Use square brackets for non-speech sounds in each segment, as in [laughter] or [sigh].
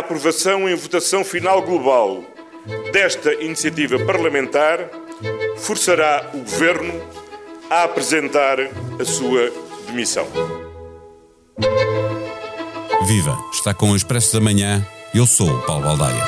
aprovação em votação final global desta iniciativa parlamentar forçará o Governo a apresentar a sua demissão. Viva! Está com o Expresso da Manhã. Eu sou o Paulo Baldaia.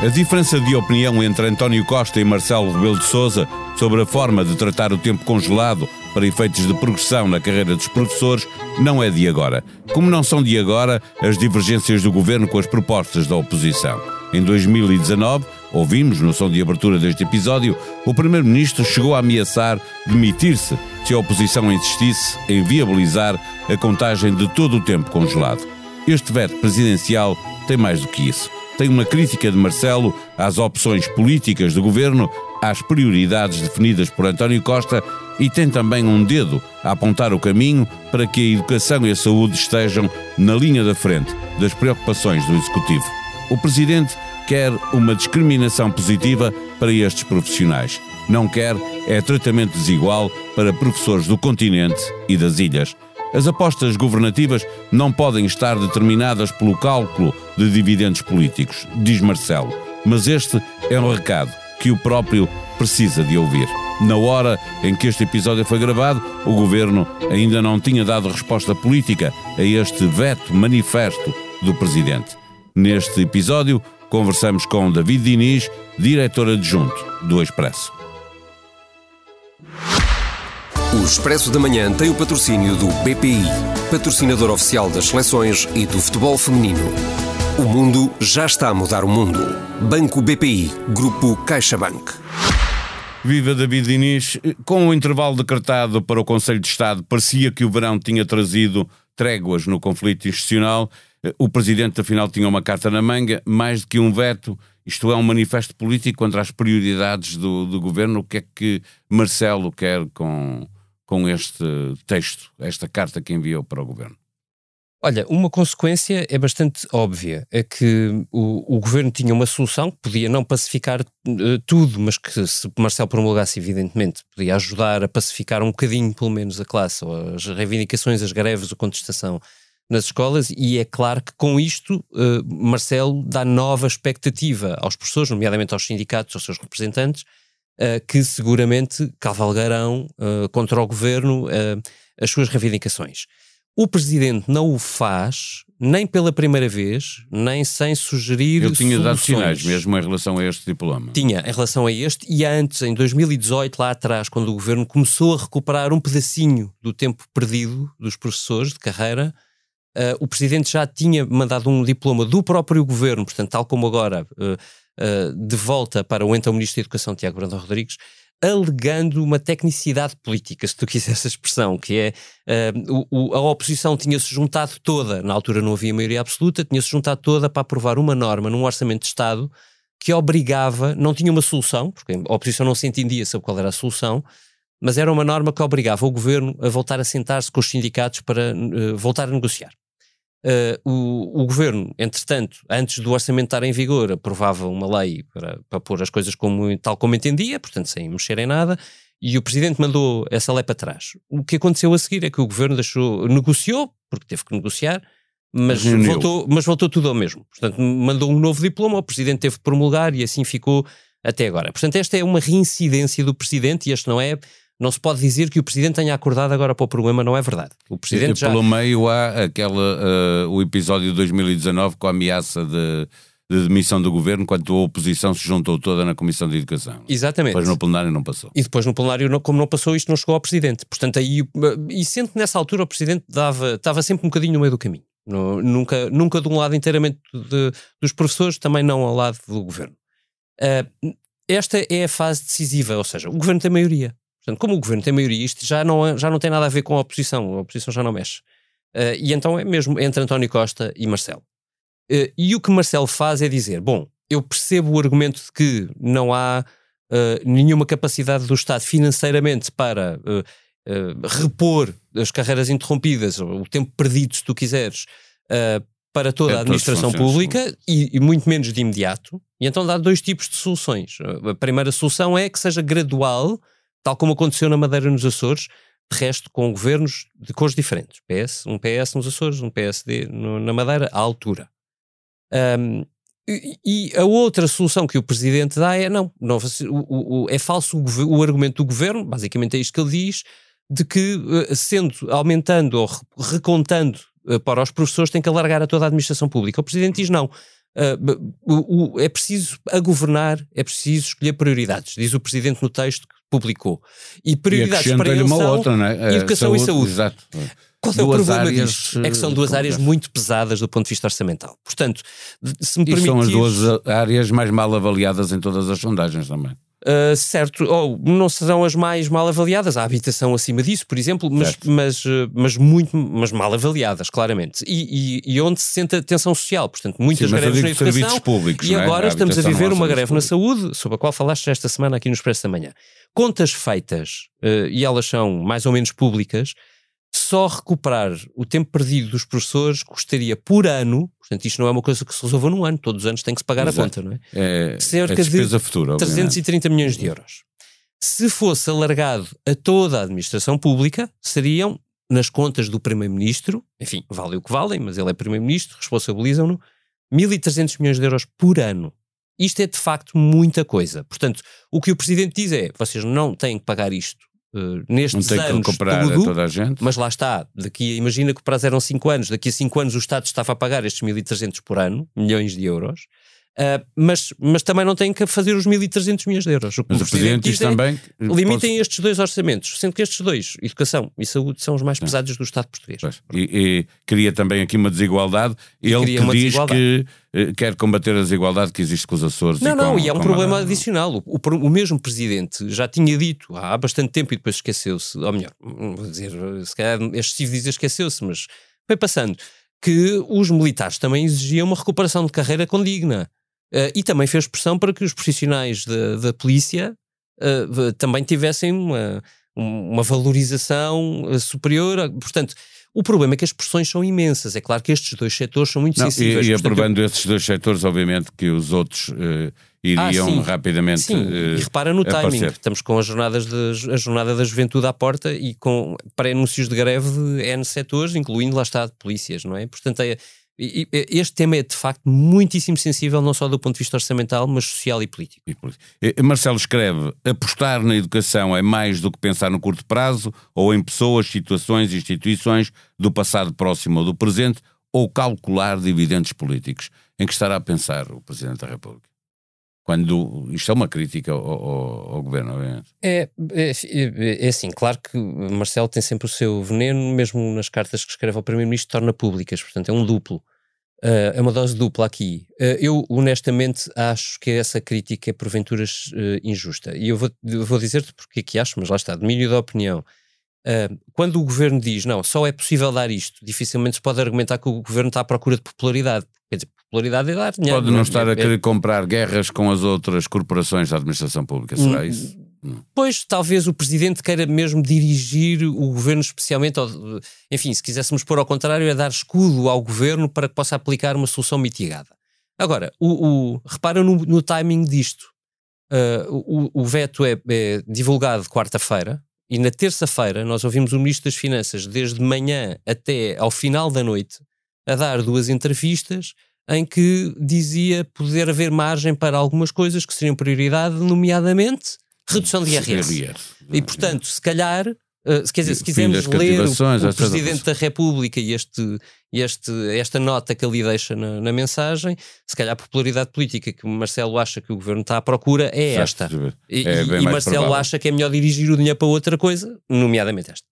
A diferença de opinião entre António Costa e Marcelo Rebelo de Sousa sobre a forma de tratar o tempo congelado para efeitos de progressão na carreira dos professores não é de agora. Como não são de agora as divergências do governo com as propostas da oposição. Em 2019, ouvimos no som de abertura deste episódio, o primeiro-ministro chegou a ameaçar demitir-se se a oposição insistisse em viabilizar a contagem de todo o tempo congelado. Este veto presidencial tem mais do que isso tem uma crítica de Marcelo às opções políticas do governo, às prioridades definidas por António Costa e tem também um dedo a apontar o caminho para que a educação e a saúde estejam na linha da frente das preocupações do Executivo. O Presidente quer uma discriminação positiva para estes profissionais. Não quer é tratamento desigual para professores do continente e das ilhas. As apostas governativas não podem estar determinadas pelo cálculo de dividendos políticos, diz Marcelo. Mas este é um recado que o próprio precisa de ouvir. Na hora em que este episódio foi gravado, o governo ainda não tinha dado resposta política a este veto manifesto do presidente. Neste episódio, conversamos com David Diniz, diretor adjunto do Expresso. O Expresso da Manhã tem o patrocínio do BPI, patrocinador oficial das seleções e do futebol feminino. O mundo já está a mudar o mundo. Banco BPI, Grupo CaixaBank. Viva David Diniz. Com o intervalo decretado para o Conselho de Estado, parecia que o verão tinha trazido tréguas no conflito institucional. O Presidente, afinal, tinha uma carta na manga, mais do que um veto. Isto é um manifesto político contra as prioridades do, do governo. O que é que Marcelo quer com, com este texto, esta carta que enviou para o governo? Olha, uma consequência é bastante óbvia, é que o, o governo tinha uma solução que podia não pacificar uh, tudo, mas que se Marcelo promulgasse, evidentemente, podia ajudar a pacificar um bocadinho, pelo menos, a classe, ou as reivindicações, as greves, a contestação nas escolas, e é claro que com isto uh, Marcelo dá nova expectativa aos professores, nomeadamente aos sindicatos, aos seus representantes, uh, que seguramente cavalgarão uh, contra o governo uh, as suas reivindicações. O presidente não o faz, nem pela primeira vez, nem sem sugerir. Ele tinha soluções. dado sinais mesmo em relação a este diploma. Tinha, em relação a este, e antes, em 2018, lá atrás, quando o governo começou a recuperar um pedacinho do tempo perdido dos professores de carreira, uh, o presidente já tinha mandado um diploma do próprio governo, portanto, tal como agora, uh, uh, de volta para o então Ministro da Educação, Tiago Brandão Rodrigues, alegando uma tecnicidade política, se tu quiseres a expressão, que é uh, o, a oposição tinha-se juntado toda, na altura não havia maioria absoluta, tinha-se juntado toda para aprovar uma norma num orçamento de Estado que obrigava, não tinha uma solução, porque a oposição não se entendia sobre qual era a solução, mas era uma norma que obrigava o governo a voltar a sentar-se com os sindicatos para uh, voltar a negociar. Uh, o, o, governo, entretanto, antes do orçamento estar em vigor, aprovava uma lei para, para pôr as coisas como, tal como entendia, portanto, sem mexer em nada, e o presidente mandou essa lei para trás. O que aconteceu a seguir é que o governo deixou, negociou, porque teve que negociar, mas voltou, mas voltou tudo ao mesmo. Portanto, mandou um novo diploma, o presidente teve que promulgar e assim ficou até agora. Portanto, esta é uma reincidência do presidente e este não é não se pode dizer que o Presidente tenha acordado agora para o problema, não é verdade. O Presidente e, já... Pelo meio há aquela, uh, o episódio de 2019 com a ameaça de, de demissão do Governo, quando a oposição se juntou toda na Comissão de Educação. Exatamente. Depois no plenário não passou. E depois no plenário, como não passou, isto não chegou ao Presidente. Portanto, aí, e sendo que nessa altura o Presidente dava, estava sempre um bocadinho no meio do caminho. No, nunca, nunca de um lado inteiramente de, dos professores, também não ao lado do Governo. Uh, esta é a fase decisiva, ou seja, o Governo tem maioria. Portanto, como o governo tem maioria, isto já não, já não tem nada a ver com a oposição, a oposição já não mexe. Uh, e então é mesmo entre António Costa e Marcelo. Uh, e o que Marcelo faz é dizer: bom, eu percebo o argumento de que não há uh, nenhuma capacidade do Estado financeiramente para repor as carreiras interrompidas, o tempo perdido, se tu quiseres, para toda é a administração pública e, e, muito menos de imediato. E então dá dois tipos de soluções. A primeira solução é que seja gradual tal como aconteceu na Madeira nos Açores, de resto com governos de cores diferentes. PS, um PS nos Açores, um PSD no, na Madeira, à altura. Um, e, a outra solução que o Presidente dá é, não, não o, o, é falso o, o argumento do Governo, basicamente é isto que ele diz, de que, eh, sendo, aumentando ou recontando eh, para os professores, tem que alargar a toda a administração pública. O Presidente diz não. Uh, é preciso a governar, é preciso escolher prioridades, diz o Presidente no texto que publicou. E prioridades e para ele uma são outra, é? educação saúde, e saúde. Exato. Qual é o problema áreas, disto? É que são duas áreas muito pesadas do ponto de vista orçamental. Portanto, se me permitir... são as duas áreas mais mal avaliadas em todas as sondagens também. Uh, certo, ou não serão as mais mal avaliadas, a habitação acima disso, por exemplo, mas, mas, uh, mas, muito mas mal avaliadas, claramente. E, e, e, onde se sente a tensão social, portanto, muitas Sim, greves na educação. Públicos, e é? agora a estamos a viver uma greve públicos. na saúde, sobre a qual falaste esta semana aqui no Expresso da Manhã. Contas feitas, uh, e elas são mais ou menos públicas, só recuperar o tempo perdido dos professores custaria por ano, portanto isto não é uma coisa que se resolva num ano, todos os anos tem que se pagar Exato. a conta, não é? É, Cerca é despesa de futura, 330 milhões de euros. Se fosse alargado a toda a administração pública, seriam nas contas do Primeiro-Ministro, enfim, vale o que valem, mas ele é Primeiro-Ministro, responsabilizam-no, 1.300 milhões de euros por ano. Isto é de facto muita coisa. Portanto, o que o Presidente diz é: vocês não têm que pagar isto uh, nestes não tem anos que recuperar tudo, a toda a gente. mas lá está, daqui, imagina que o prazo eram 5 anos, daqui a 5 anos o Estado estava a pagar estes 1.300 por ano, milhões de euros, uh, mas, mas também não tem que fazer os 1.300 milhões de euros. O mas o Presidente diz é, também... Limitem posso... estes dois orçamentos, sendo que estes dois, educação e saúde, são os mais pesados do Estado português. E, e cria também aqui uma desigualdade. Ele que diz que uh, quer combater a desigualdade que existe com os Açores. Não, e não, com, e é um problema a... adicional. O, o, o, mesmo Presidente já tinha dito há bastante tempo e depois esqueceu-se, ou melhor, vou dizer, se calhar é excessivo dizer esqueceu-se, mas foi passando, que os militares também exigiam uma recuperação de carreira condigna. Uh, e também fez pressão para que os profissionais da, da polícia uh, também tivessem uma, uma valorização uh, superior. Portanto, o problema é que as pressões são imensas. É claro que estes dois setores são muito Não, sensíveis. E, e aprovando eu... esses dois setores, obviamente que os outros iriam ah, rapidamente. Sim, e repara no aparecer. timing. Estamos com as jornadas de, a jornada da juventude à porta e com pré-anúncios de greve de N setores, incluindo lá está de polícias, não é? Portanto, é, este tema é de facto muitíssimo sensível, não só do ponto de vista orçamental, mas social e político. E, Marcelo escreve: apostar na educação é mais do que pensar no curto prazo, ou em pessoas, situações, instituições do passado próximo ou do presente, ou calcular dividendos políticos. Em que estará a pensar o Presidente da República? Quando isto é uma crítica ao, ao, ao governo, obviamente. É, é, é, assim, claro que Marcelo tem sempre o seu veneno, mesmo nas cartas que escreve ao Primeiro-Ministro, torna públicas, portanto é um duplo. Uh, é uma dose dupla aqui. Uh, eu, honestamente, acho que essa crítica é porventura uh, injusta. E eu vou, vou dizer-te porque é que acho, mas lá está, domínio da opinião. quando o governo diz, não, só é possível dar isto, dificilmente se pode argumentar que o governo está à procura de popularidade. Popularidade é dar dinheiro. Pode não, estar é, a querer comprar guerras com as outras corporações da administração pública, será isso? Pois, talvez o Presidente queira mesmo dirigir o Governo especialmente, enfim, se quiséssemos pôr ao contrário, é dar escudo ao Governo para que possa aplicar uma solução mitigada. Agora, o, o repara no, no, timing disto. Uh, o, o, veto é, é divulgado quarta-feira e na terça-feira nós ouvimos o Ministro das Finanças desde manhã até ao final da noite a dar duas entrevistas em que dizia poder haver margem para algumas coisas que seriam prioridade, nomeadamente redução de IRS. E, portanto, se calhar, uh, quer dizer, se quisermos ler o, o Presidente da República e este, este, esta nota que ali deixa na, na, mensagem, se calhar a popularidade política que Marcelo acha que o Governo está à procura é esta. E, é e Marcelo provável. acha que é melhor dirigir o dinheiro para outra coisa, nomeadamente esta.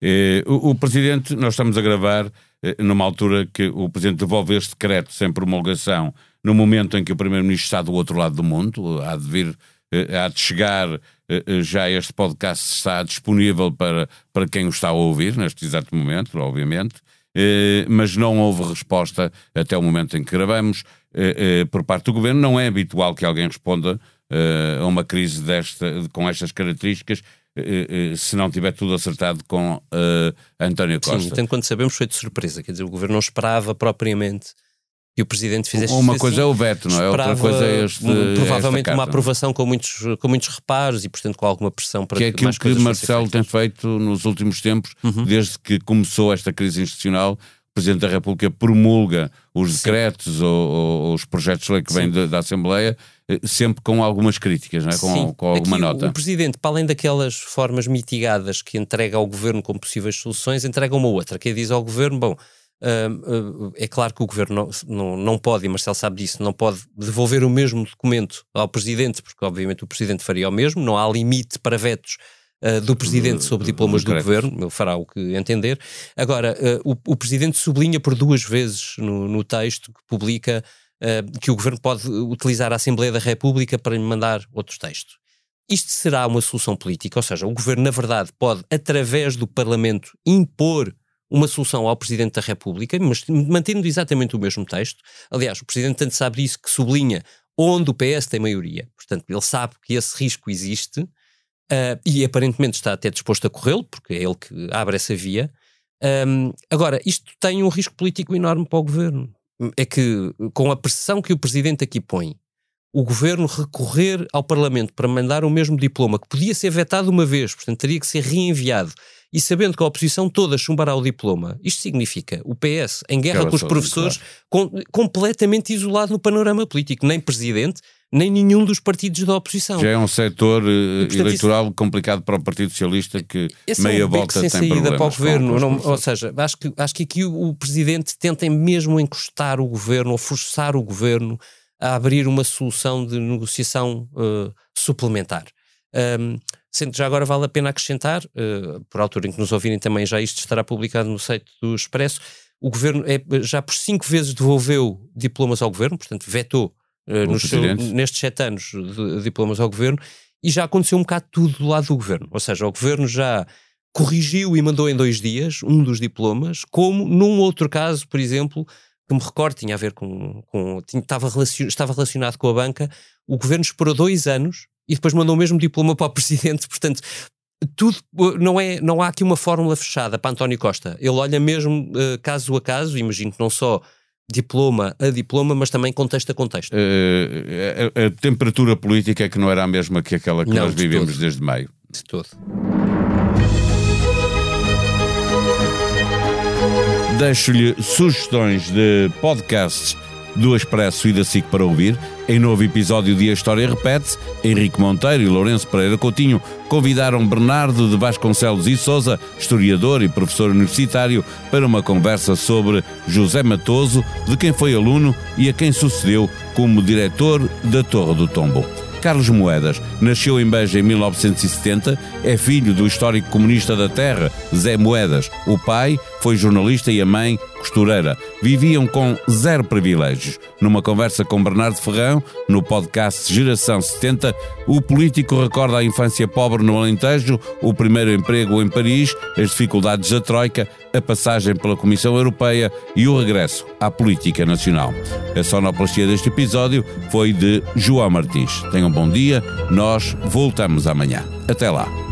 É, o, o, Presidente, nós estamos a gravar numa altura que o Presidente devolve este decreto sem promulgação, no momento em que o Primeiro-Ministro está do outro lado do mundo, há de vir eh, há de chegar, eh, já este podcast está disponível para, para quem o está a ouvir, neste exato momento, obviamente, mas não houve resposta até o momento em que gravamos por parte do Governo. Não é habitual que alguém responda a uma crise desta, com estas características, se não tiver tudo acertado com António Costa. Sim, tanto quanto sabemos foi de surpresa, quer dizer, o Governo não esperava propriamente que o Presidente fizesse Uma assim, coisa é o veto, não é? Outra coisa é este. provavelmente uma carta. aprovação com muitos, com muitos reparos e, portanto, com alguma pressão para que é aquilo que Marcelo tem feito nos últimos tempos, Uhum. desde que começou esta crise institucional. Presidente da República promulga os decretos ou, ou- os projetos de lei que vêm da, da Assembleia, eh, sempre com algumas críticas, não é? com, com alguma aqui nota. O Presidente, para além daquelas formas mitigadas que entrega ao Governo como possíveis soluções, entrega uma outra, que é diz ao Governo, bom, hum, hum, é claro que o Governo não, não, não pode, e Marcelo sabe disso, não pode devolver o mesmo documento ao Presidente, porque obviamente o Presidente faria o mesmo, não há limite para vetos uh, do Presidente sobre diplomas do. Governo, ele fará o que entender. Agora, uh, o, o Presidente sublinha por duas vezes no, no texto que publica uh, que o Governo pode utilizar a Assembleia da República para lhe mandar outros textos. Isto será uma solução política, ou seja, o Governo, na verdade, pode, através do Parlamento, impor uma solução ao Presidente da República, mas mantendo exatamente o mesmo texto. Aliás, o Presidente tanto sabe disso que sublinha onde o PS tem maioria. Portanto, ele sabe que esse risco existe uh, e aparentemente está até disposto a corrê-lo, porque é ele que abre essa via. Um, agora, isto tem um risco político enorme para o Governo. É que, com a pressão que o Presidente aqui põe, o Governo recorrer ao Parlamento para mandar o mesmo diploma, que podia ser vetado uma vez, portanto teria que ser reenviado, e sabendo que a oposição toda chumbará o diploma, isto significa o PS em guerra com os professores, com- completamente isolado no panorama político, nem Presidente, nem nenhum dos partidos da oposição. Já é um setor eh, portanto, eleitoral complicado para o Partido Socialista que Esse meia é um volta sem tem saída problemas para o governo. não- ou seja, acho que, acho que aqui o, o presidente tenta mesmo encostar o governo ou forçar o governo a abrir uma solução de negociação eh, suplementar. Um, sendo que já agora vale a pena acrescentar, eh, por altura em que nos ouvirem também, já isto estará publicado no site do Expresso. O governo é, já por cinco vezes devolveu diplomas ao governo, portanto, vetou O nos nestes sete anos de diplomas ao governo e já aconteceu um bocado tudo do lado do governo. Ou seja, o governo já corrigiu e mandou em dois dias um dos diplomas, como num outro caso, por exemplo, que me recordo, tinha a ver com. com tinha- estava, relacion- estava relacionado com a banca, o governo esperou dois anos e depois mandou o mesmo diploma para o [laughs] presidente, portanto. Tudo não é, não há aqui uma fórmula fechada para António Costa. Ele olha mesmo eh, caso a caso, imagino que não só diploma a diploma, mas também contexto a contexto. Eh, a, a temperatura política é que não era a mesma que aquela que Não, nós de vivemos todo. desde maio. De todo. Deixo-lhe sugestões de podcasts do Expresso e da SIC para ouvir. Em novo episódio de A História Repete, Henrique Monteiro e Lourenço Pereira Coutinho convidaram Bernardo de Vasconcelos e Souza, historiador e professor universitário, para uma conversa sobre José Matoso, de quem foi aluno e a quem sucedeu como diretor da Torre do Tombo. Carlos Moedas nasceu em Beja em 1970, é filho do histórico comunista da terra, Zé Moedas. O pai foi jornalista e a mãe costureira. Viviam com zero privilégios. Numa conversa com Bernardo Ferrão, no podcast Geração 70, o político recorda a infância pobre no Alentejo, o primeiro emprego em Paris, as dificuldades da Troika, a passagem pela Comissão Europeia e o regresso à política nacional. A sonoplastia deste episódio foi de João Martins. Tenham um bom dia, nós voltamos amanhã. Até lá.